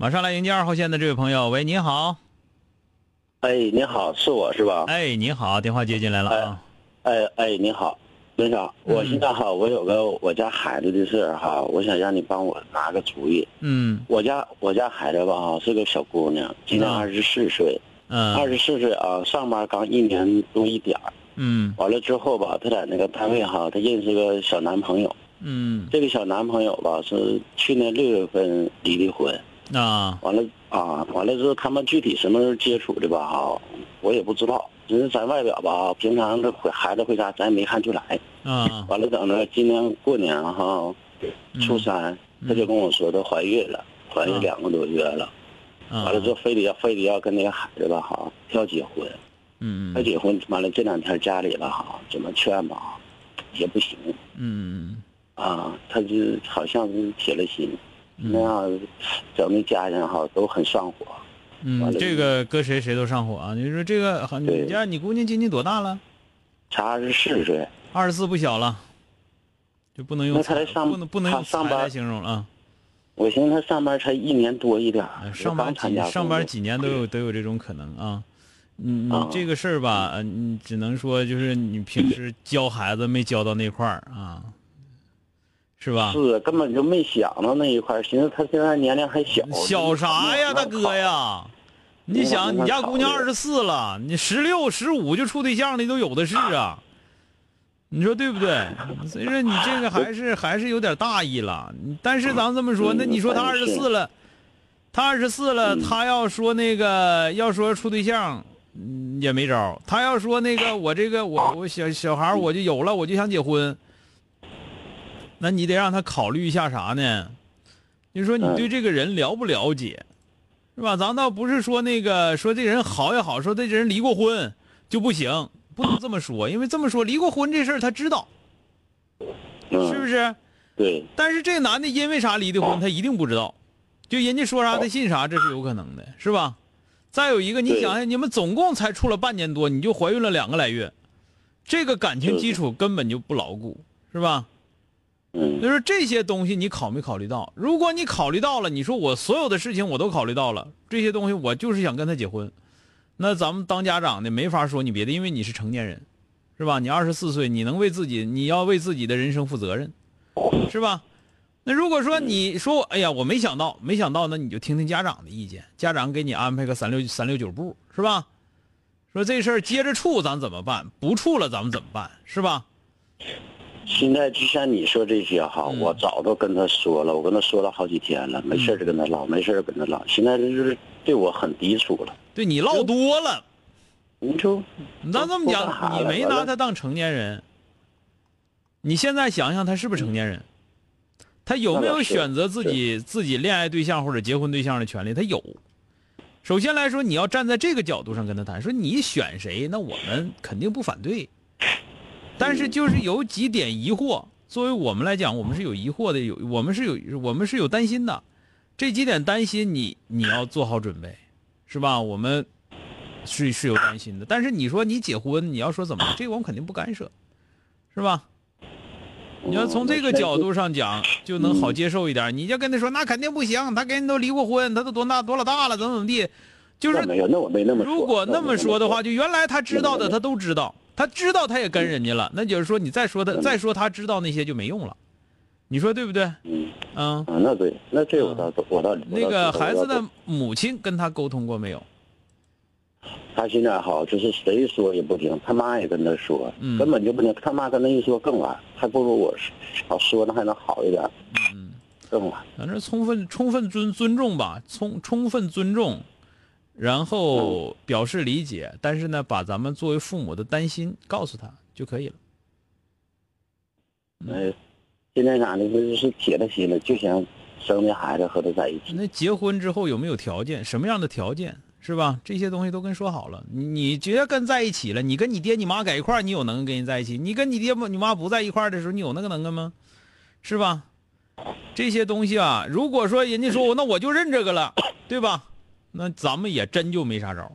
马上来迎接二号线的这位朋友，喂，你好。哎，你好，是我是吧？哎，你好，电话接进来了啊。哎哎，你好，领导，我现在哈，我有个我家孩子的事儿哈，我想让你帮我拿个主意。嗯我家我家孩子吧哈是个小姑娘，今年啊二十四岁，嗯二十四岁啊，上班刚一年多一点儿。嗯完了之后吧，她在那个单位哈，她认识个小男朋友。嗯这个小男朋友吧是去年六月份离的婚。啊。完了啊，完了之后他们具体什么时候接触的吧？哈，我也不知道。只是咱外表吧，平常这回孩子回家咱也没看出来。啊。完了等着今年过年哈，初三，她就跟我说她怀孕了，怀孕两个多月了。啊。完了之后非得要非得要跟那个孩子吧哈要结婚，嗯要结婚完了这两天家里吧哈怎么劝吧也不行。嗯啊，他就好像是铁了心，嗯那样整的家人哈都很上火。嗯这个搁谁谁都上火啊！你说这个，你对家你姑娘今年多大了？才二十四岁，二十四不小了，就不能用不能不能用上班才来形容了啊！我寻思他上班才一年多一点上班几上班几年都有都有这种可能啊。你你啊这个事儿吧，呃你只能说就是你平时教孩子没教到那块儿啊，是吧？是根本就没想到那一块儿，寻思他现在年龄还小，小啥呀，大哥呀！你想，你家姑娘二十四了，你十六、十五就处对象的都有的是啊，你说对不对？所以说你这个还是还是有点大意了。但是咱这么说，那你说他二十四了，他二十四了，他要说那个要说处对象，嗯也没招。他要说那个我这个我我小小孩我就有了，我就想结婚，那你得让他考虑一下啥呢？你说你对这个人了不了解？是吧？咱倒不是说那个说这人好也好，说这人离过婚就不行，不能这么说，因为这么说离过婚这事儿他知道，嗯是不是？对，但是这男的因为啥离的婚，他一定不知道，就人家说啥他信啥，这是有可能的，是吧？再有一个，你对想想，你们总共才处了半年多，你就怀孕了两个来月，这个感情基础根本就不牢固，是吧？嗯就，是这些东西你考没考虑到？如果你考虑到了，你说我所有的事情我都考虑到了，这些东西我就是想跟他结婚，那咱们当家长的没法说你别的，因为你是成年人，是吧？你二十四岁，你能为自己，你要为自己的人生负责任，是吧？那如果说你说，哎呀，我没想到，没想到，那你就听听家长的意见，家长给你安排个三六三六九步，是吧？说这事儿接着处咱怎么办？不处了咱们怎么办？是吧？现在就像你说这些哈，嗯我早都跟他说了，我跟他说了好几天了，没事就跟他唠，没事就跟他唠，现在就是对我很抵触了。对你唠多了。你说，咱这么讲，你没拿他当成年人，你现在想想他是不是成年人？他有没有选择自己自己恋爱对象或者结婚对象的权利？他有。首先来说，你要站在这个角度上跟他谈，说你选谁，那我们肯定不反对。但是就是有几点疑惑，作为我们来讲，我们是有疑惑的，有我们是有我们是有担心的。这几点担心你你要做好准备，是吧？我们是是有担心的。但是你说你结婚，你要说怎么，这个我们肯定不干涉，是吧？你要从这个角度上讲，就能好接受一点。你就跟他说，那肯定不行，他跟人都离过婚，他都多大多老大了，怎么怎么地，就是没有，那我没那么说。如果那么说的话，就原来他知道的他都知道，他知道他也跟人家了，那就是说你再说他再说他知道那些就没用了，你说对不对？嗯嗯，啊，那对，那这我倒我倒那个孩子的母亲跟他沟通过没有？他现在好，就是谁说也不听，他妈也跟他说，嗯根本就不听。他妈跟他一说更晚，还不如我少说的还能好一点，嗯，更晚。反正充分充分尊尊重吧，充充分尊重，然后表示理解，但是呢，把咱们作为父母的担心告诉他就可以了。嗯，现在咋的，就是铁了心了，就想生的孩子和他在一起。那结婚之后有没有条件？什么样的条件是吧？这些东西都跟说好了。你你觉得跟在一起了，你跟你爹你妈在一块儿，你有能跟人在一起？你跟你爹你妈不在一块儿的时候，你有那个能耐吗？是吧？这些东西啊，如果说人家说我那我就认这个了，对吧？那咱们也真就没啥招儿。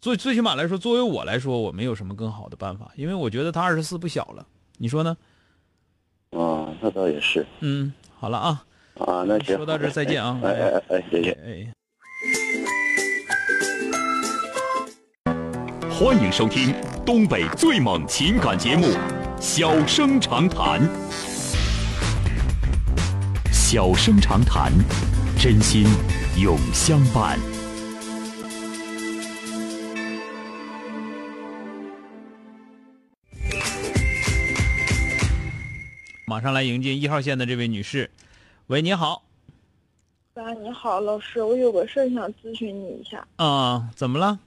最最起码来说，作为我来说，我没有什么更好的办法，因为我觉得他二十四不小了，你说呢？啊，那倒也是嗯，好了啊，啊，那行。说到这儿再见啊哎哎哎哎，再见。哎。欢迎收听东北最猛情感节目《小生长谈》。小生长谈，真心永相伴。马上来迎接一号线的这位女士，喂，你好，喂，你好，老师，我有个事儿想咨询你一下。啊、怎么了？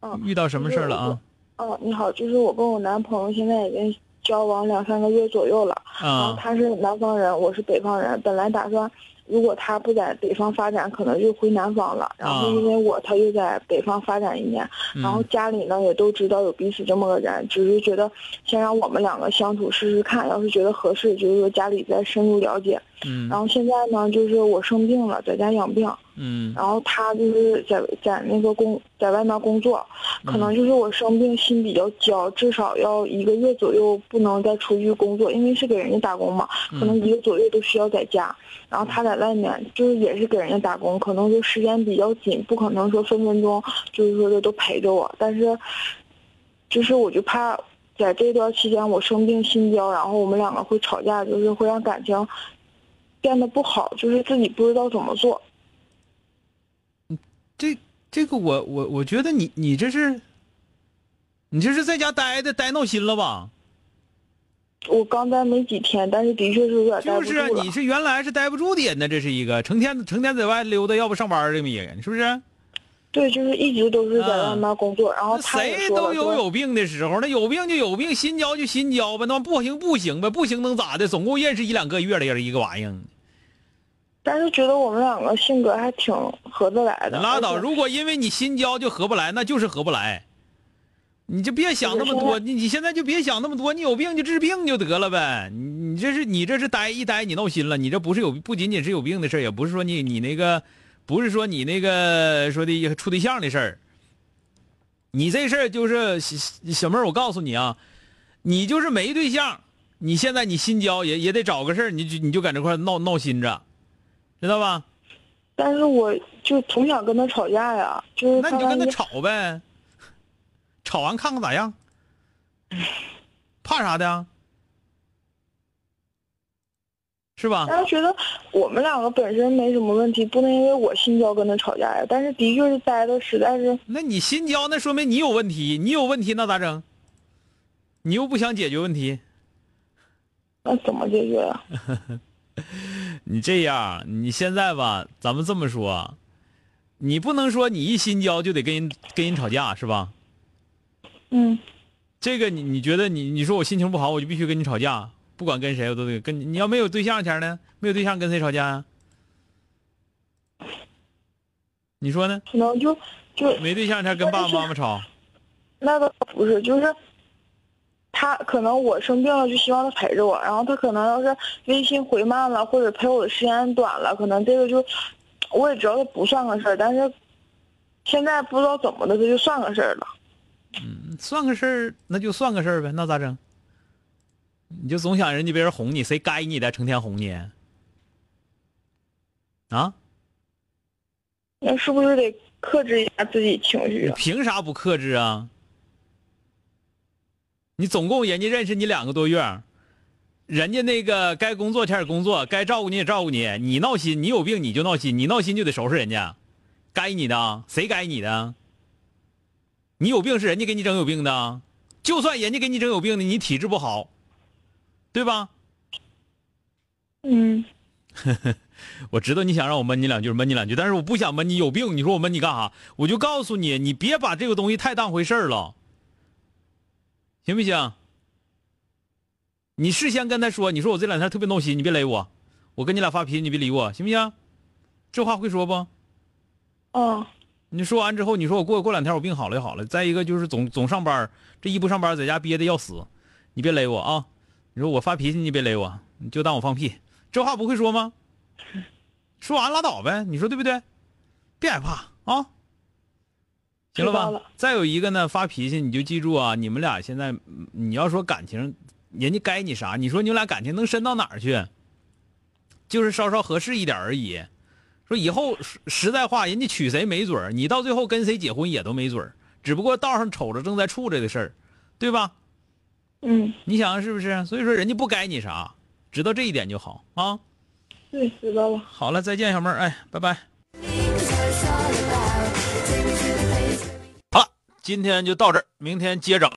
嗯，遇到什么事儿了啊？哦，你好，就是我跟我男朋友现在已经交往两三个月左右了，然后啊，他是南方人，我是北方人，本来打算如果他不在北方发展，可能就回南方了。然后啊因为我他又在北方发展一年，然后嗯家里呢也都知道有彼此这么个人，只是觉得先让我们两个相处试试看，要是觉得合适，就是说家里再深入了解。嗯。然后现在呢，就是我生病了，在家养病。嗯。然后他就是在在那个工在外面工作，可能就是我生病心比较焦，至少要一个月左右不能再出去工作，因为是给人家打工嘛，可能一个左右都需要在家。然后他在外面就是也是给人家打工，可能就时间比较紧，不可能说分分钟就是说的都陪着我，但是就是我就怕在这段期间我生病心焦，然后我们两个会吵架，就是会让感情变得不好，就是自己不知道怎么做。这这个我我我觉得你你这是，你这是在家待的待闹心了吧？我刚待没几天，但是的确是有点待就是啊。你是原来是待不住的人呢，这是一个成天成天在外溜达，要不上班这么一个人，是不是？对，就是一直都是在啊外面工作，然后他谁都有有病的时候，那有病就有病，心焦就心焦呗，那不行不行呗，不行能咋的？总共认识一两个月了，一个玩意儿。但是觉得我们两个性格还挺合得来的。拉倒！如果因为你心焦就合不来，那就是合不来。你就别想那么多，你你现在就别想那么多，你有病就治病就得了呗。你你这是你这是呆一呆，你闹心了，你这不是有不仅仅是有病的事儿也不是说你你那个，不是说你那个说的处对象的事儿。你这事儿就是小妹儿，我告诉你啊，你就是没对象，你现在你心焦也也得找个事儿，你就你就搁这块闹闹心着，知道吧？但是我就总想跟他吵架呀，就是那你就跟他吵呗，吵完看看咋样？怕啥的呀？是吧？但是觉得我们两个本身没什么问题，不能因为我心焦跟他吵架呀。但是的确是待的实在是，那你心焦，那说明你有问题，你有问题那咋整？你又不想解决问题，那怎么解决呀？你这样，你现在吧，咱们这么说，你不能说你一心焦就得跟人跟人吵架，是吧？嗯，这个你你觉得你你说我心情不好，我就必须跟你吵架，不管跟谁我都得跟你。你要没有对象前呢？没有对象跟谁吵架呀、你说呢？可能就就没对象前跟爸爸妈妈吵，那倒不是，就是他可能我生病了，就希望他陪着我，然后他可能要是微信回慢了，或者陪我的时间短了，可能这个就我也知道他不算个事儿，但是现在不知道怎么的，他就算个事儿了。嗯算个事儿，那就算个事儿呗，那咋整？你就总想人家别人哄你，谁该你的，成天哄你？啊？那是不是得克制一下自己情绪你啊？凭啥不克制啊？你总共人家认识你两个多月，人家那个该工作开始工作，该照顾你也照顾你。你闹心，你有病你就闹心，你闹心就得收拾人家，该你的，谁该你的？你有病是人家给你整有病的，就算人家给你整有病的，你体质不好，对吧？嗯，我知道你想让我闷你两句，闷你两句，但是我不想闷你。有病，你说我闷你干啥？我就告诉你，你别把这个东西太当回事儿了，行不行？你事先跟他说，你说我这两天特别闹心，你别勒我，我跟你俩发脾气，你别理我，行不行？这话会说不？哦，你说完之后，你说我过过两天我病好了就好了。再一个就是总总上班，这一不上班在家憋的要死，你别勒我啊！你说我发脾气，你别勒我，你就当我放屁。这话不会说吗？说完拉倒呗，你说对不对？别害怕啊，行了吧？了再有一个呢，发脾气你就记住啊，你们俩现在嗯你要说感情，人家该你啥？你说你们俩感情能深到哪儿去？就是稍稍合适一点而已。说以后实实在话，人家娶谁没准儿，你到最后跟谁结婚也都没准儿，只不过道上瞅着正在处着的事儿，对吧？嗯，你想想是不是？所以说人家不该你啥，知道这一点就好啊。对，知道了。好了，再见，小妹儿，哎，拜拜。今天就到这儿，明天接整。